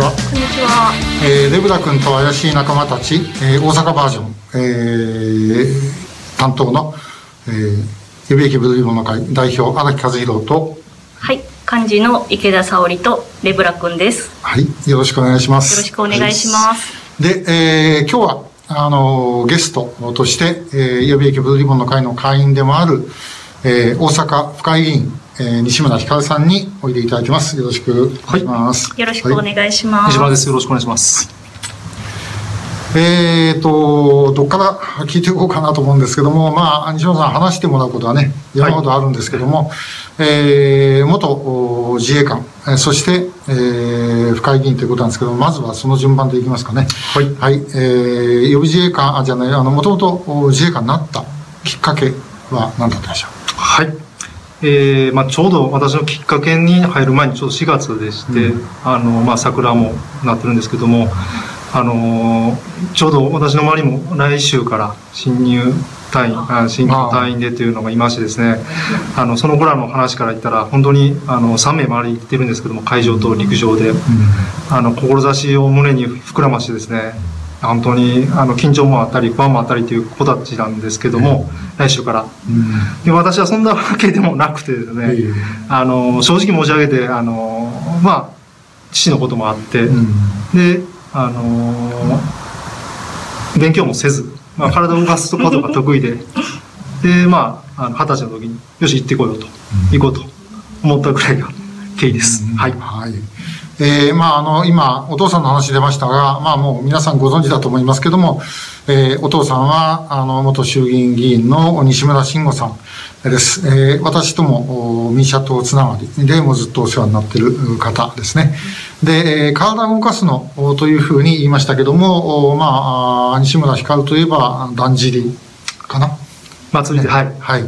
は。こんにちは。こんにちは。えー、レブラ君と怪しい仲間たち、えー、大阪バージョン、えー、担当の、えー、指駅ブルーリボンの会代表荒木和弘と、はい、幹事の池田沙織とレブラ君です。はい、よろしくお願いします。よろしくお願いします。で、えー、今日は、あのゲストとして、えー、予備役ブルーリボンの会の会員でもある、えー、大阪府会議員、えー、西村ひかるさんにおいでいただきます。よろしくお願いします。よろしくおはい願いします。西村です。よろしくお願いします。えーと、どっから聞いていこうかなと思うんですけども、まあ、西村さん話してもらうことはね、山ほどあるんですけども、えー元お自衛官、えーそして、えー、府会議員ということなんですけども、まずはその順番でいきますかね。はいはい。えー予備自衛官、あ、じゃない、あの、もともとお自衛官になったきっかけは何だったでしょはい。えーまあ、ちょうど私のきっかけに入る前にちょうど4月でして、うん。あのまあ、桜もなってるんですけども、あのーちょうど私の周りも来週から新入隊員あ新規の隊員でというのがいましてですねあのその子らの話から言ったら本当にあの3名周り行ってるんですけども海上と陸上で、う。あの志を胸に膨らましてですね本当にあの緊張もあったり不安もあったりという子たちなんですけども、来週から。うん。で私はそんなわけでもなくてですね、ええ。あの正直申し上げてあのまあ父のこともあって、うん。であの勉強もせず、まあ、体を動かすことが得意ででまあ二十歳の時によし行ってこようと、行こうと思ったぐらいが経緯です、はい。はい。えーまあ、あの、今、お父さんの話出ましたが、まあ、もう皆さんご存知だと思いますけども、えーお父さんは、あの、元衆議院議員の西村慎吾さんです。えー私とも、民社党つながりでもずっとお世話になっている方ですね。で、えー体を動かすのというふうに言いましたけども、まあ、西村光といえば、だんじりかな。祭りで。はいはい。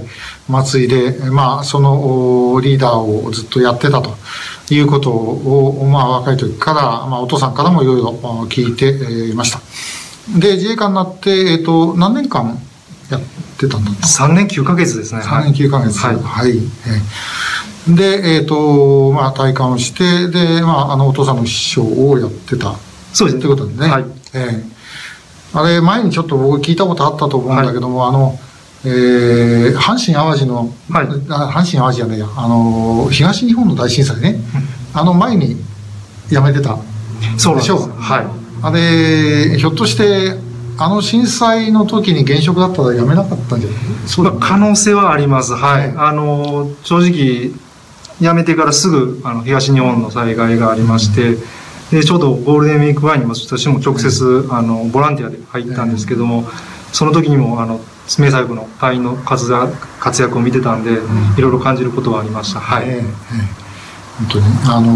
祭りで、まあ、そのおリーダーをずっとやってたということを、まあ、若い時から、まあ、お父さんからもいろいろあ聞いてえーいました。で、自衛官になって、えっ、と、何年間やってたんだった3年9ヶ月ですね。3年9ヶ月。はい。はい。えー。で、えっ、と、まあ、体感をして、で、まあ、あの、お父さんの師匠をやってた。そうです。ということでね。はい。ええあれ、前にちょっと僕聞いたことあったと思うんだけども、あの、えー阪神・淡路の、はい。あ阪神・淡路じゃねえや、あの、東日本の大震災ね、あの前に辞めてた。そうなんでしょう。はい。あれ、ひょっとして、あの震災の時に現職だったら辞めなかったんじゃない？そうね可能性はあります。はい。ねあの、正直、辞めてからすぐ、あの、東日本の災害がありまして、で、ちょうどゴールデンウィーク前にも私も直接、あの、ボランティアで入ったんですけども、その時にも、あの、迷彩部の隊員の活躍活躍を見てたんで、んいろいろ感じることはありました。はい。ええええ本当に。あの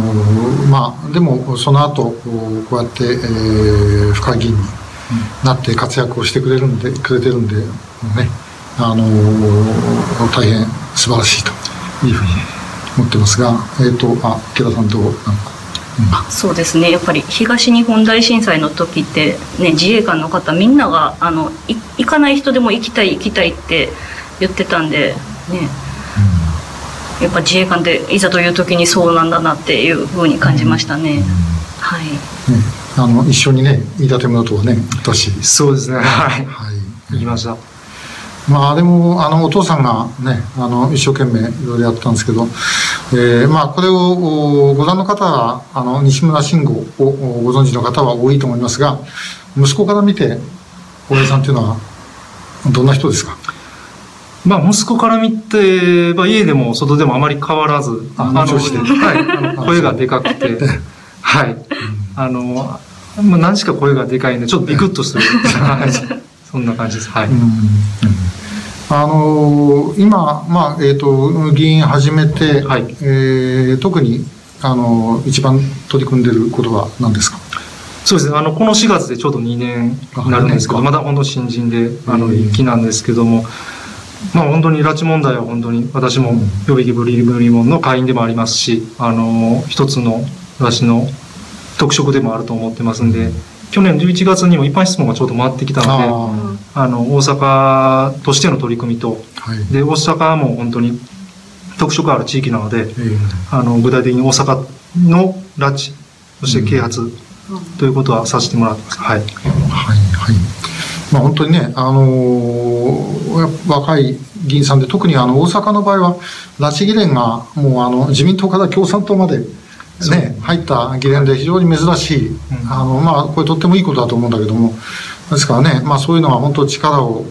まあ、でも、その後、こうこうやって、えー、府会議員になって活躍をしてくれるんで、くれてるんで、ね、あの大変素晴らしいというふうに思ってますが、えっ、と、あ、池田さんどう、なんか、そうですね。やっぱり東日本大震災の時ってね、自衛官の方みんながあのい行かない人でも行きたい行きたいって言ってたんでね。やっぱ自衛官っていざという時にそうなんだなっていう風に感じましたね。はい。ね、あの、一緒にね、飯舘村とはね、行ったし、そうですね。はい。はい。行きました。まあでも、あの、お父さんがね、あの、一生懸命いろいろやったんですけど、えーまあこれをおご覧の方は、あの、西村慎吾をおご存知の方は多いと思いますが、息子から見て、大江さんっていうのは、どんな人ですか？まあ、息子から見て、まあ、家でも外でもあまり変わらず、あのはい、あの 声がでかくて、はい。あの、まあ、何しか声がでかいんで、ちょっとビクッとする。はい。そんな感じです。はい。あの今、まあ、えっ、と、議員始めて、はい。えー特に、あの一番取り組んでることは何ですか？そうですね。あの、この4月でちょうど2年になるんですけど、あまだ本当新人で、あの、うん一期なんですけども、まあ本当に拉致問題は本当に私も予備役ブリブリモンの会員でもありますし、あの、一つの私の特色でもあると思ってますんで、去年11月にも一般質問がちょうど回ってきたので、ああの、大阪としての取り組みと、あ、はい。で、大阪も本当に特色ある地域なので、えーあの、具体的に大阪の拉致そして啓発ということはさせてもらってます。はい。はい、はい。まあ本当にね、あのー若い議員さんで、特にあの大阪の場合は、拉致議連がもうあの自民党から共産党まで、ね、入った議連で非常に珍しい、あのまあこれとってもいいことだと思うんだけども、ですからね、まあそういうのは本当力を、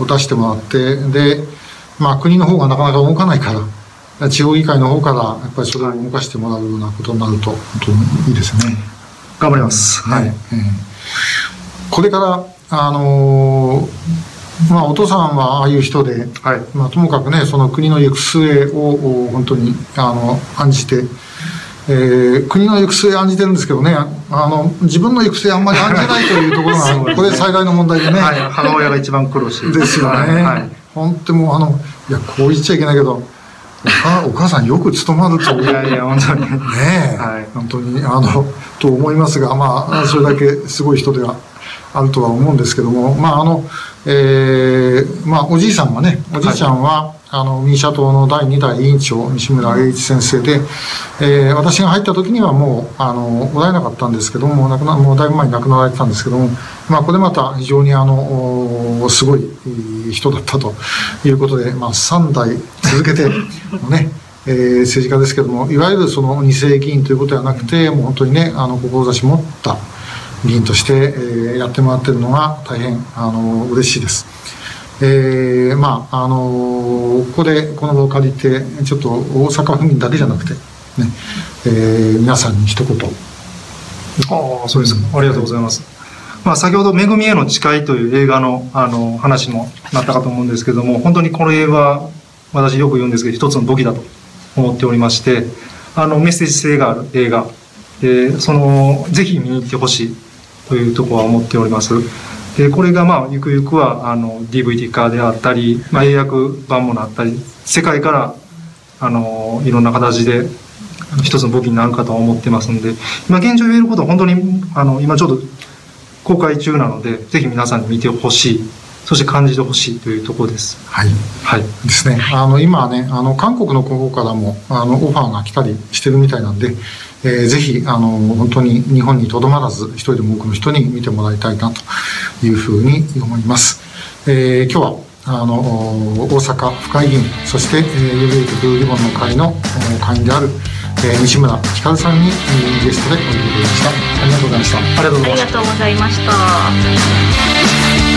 お出してもらって、で、まあ国の方がなかなか動かないから、地方議会の方からやっぱりそれを動かしてもらうようなことになると、本当にいいですね。頑張ります。はい。ええこれから、あのーまあ、お父さんはああいう人で、はい。まあ、ともかくね、その国の行く末をお本当にあの案じて、えー国の行く末案じてるんですけどね、あの自分の行く末あんまり案じないというところが、これ最大の問題でね。はい。母親が一番苦労してるですよね。はい。はい本当もうあの、いや、こう言っちゃいけないけど、お母お母さんよく務まると。いやいや、本当に。ねえ、はい本当にあのと思いますが、まあ、それだけすごい人ではあるとは思うんですけども、まああのえーまあ、おじいさんがね、おじいちゃんは、あの民社党の第2代委員長、西村栄一先生で、えー私が入った時にはもうあのおられなかったんですけども、亡くなもうだいぶ前に亡くなられてたんですけども、まあ、これまた非常にあのすごいいい人だったということで、まあ、3代続けて ね、えー政治家ですけどもいわゆるその二世議員ということではなくてもう本当にねあの志持った議員として、えーやってもらってるのが大変あの嬉しいです。えーまああのここでこの場を借りてちょっと大阪府民だけじゃなくて、ねえー皆さんに一言ああ、そうですか。ありがとうございます。まあ、先ほど、めぐみへの誓いという映画の、あの、話もなったかと思うんですけども、本当にこの映画、私よく言うんですけど、一つの武器だと思っておりまして、あの、メッセージ性がある映画、で、その、ぜひ見に行ってほしいというところは思っております。で、これがまあ、ゆくゆくは、あの、DVD 化であったり、まあ、英訳版もなったり、世界から、あの、いろんな形で、一つの武器になるかと思ってますので、今現状言えることは本当に、あの、今ちょっと公開中なので、ぜひ皆さんに見てほしい、そして感じてほしいというところです。はいはい。ですね。あの、今はね、あの、韓国の方からも、あの、オファーが来たりしてるみたいなんで、えーぜひ、あの、本当に日本にとどまらず、一人でも多くの人に見てもらいたいなというふうに思います。えー今日は、あの、大阪府会議員、そして、えー、ユーゲイトブルーリボンの会のお会員である、えー西村ひかるさんに、えーゲストでおいでいただきました。ありがとうございました。ありがとうございますありが。とうございました。